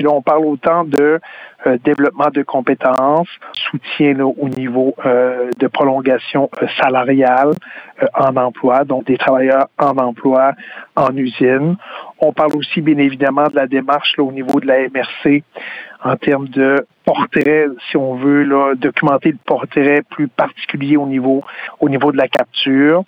Puis là, on parle autant de euh, développement de compétences, soutien au niveau euh, de prolongation euh, salariale euh, en emploi, donc des travailleurs en emploi en usine. On parle aussi bien évidemment de la démarche au niveau de la MRC en termes de portrait, si on veut, là, documenter le portrait plus particulier au niveau, au niveau de la capture.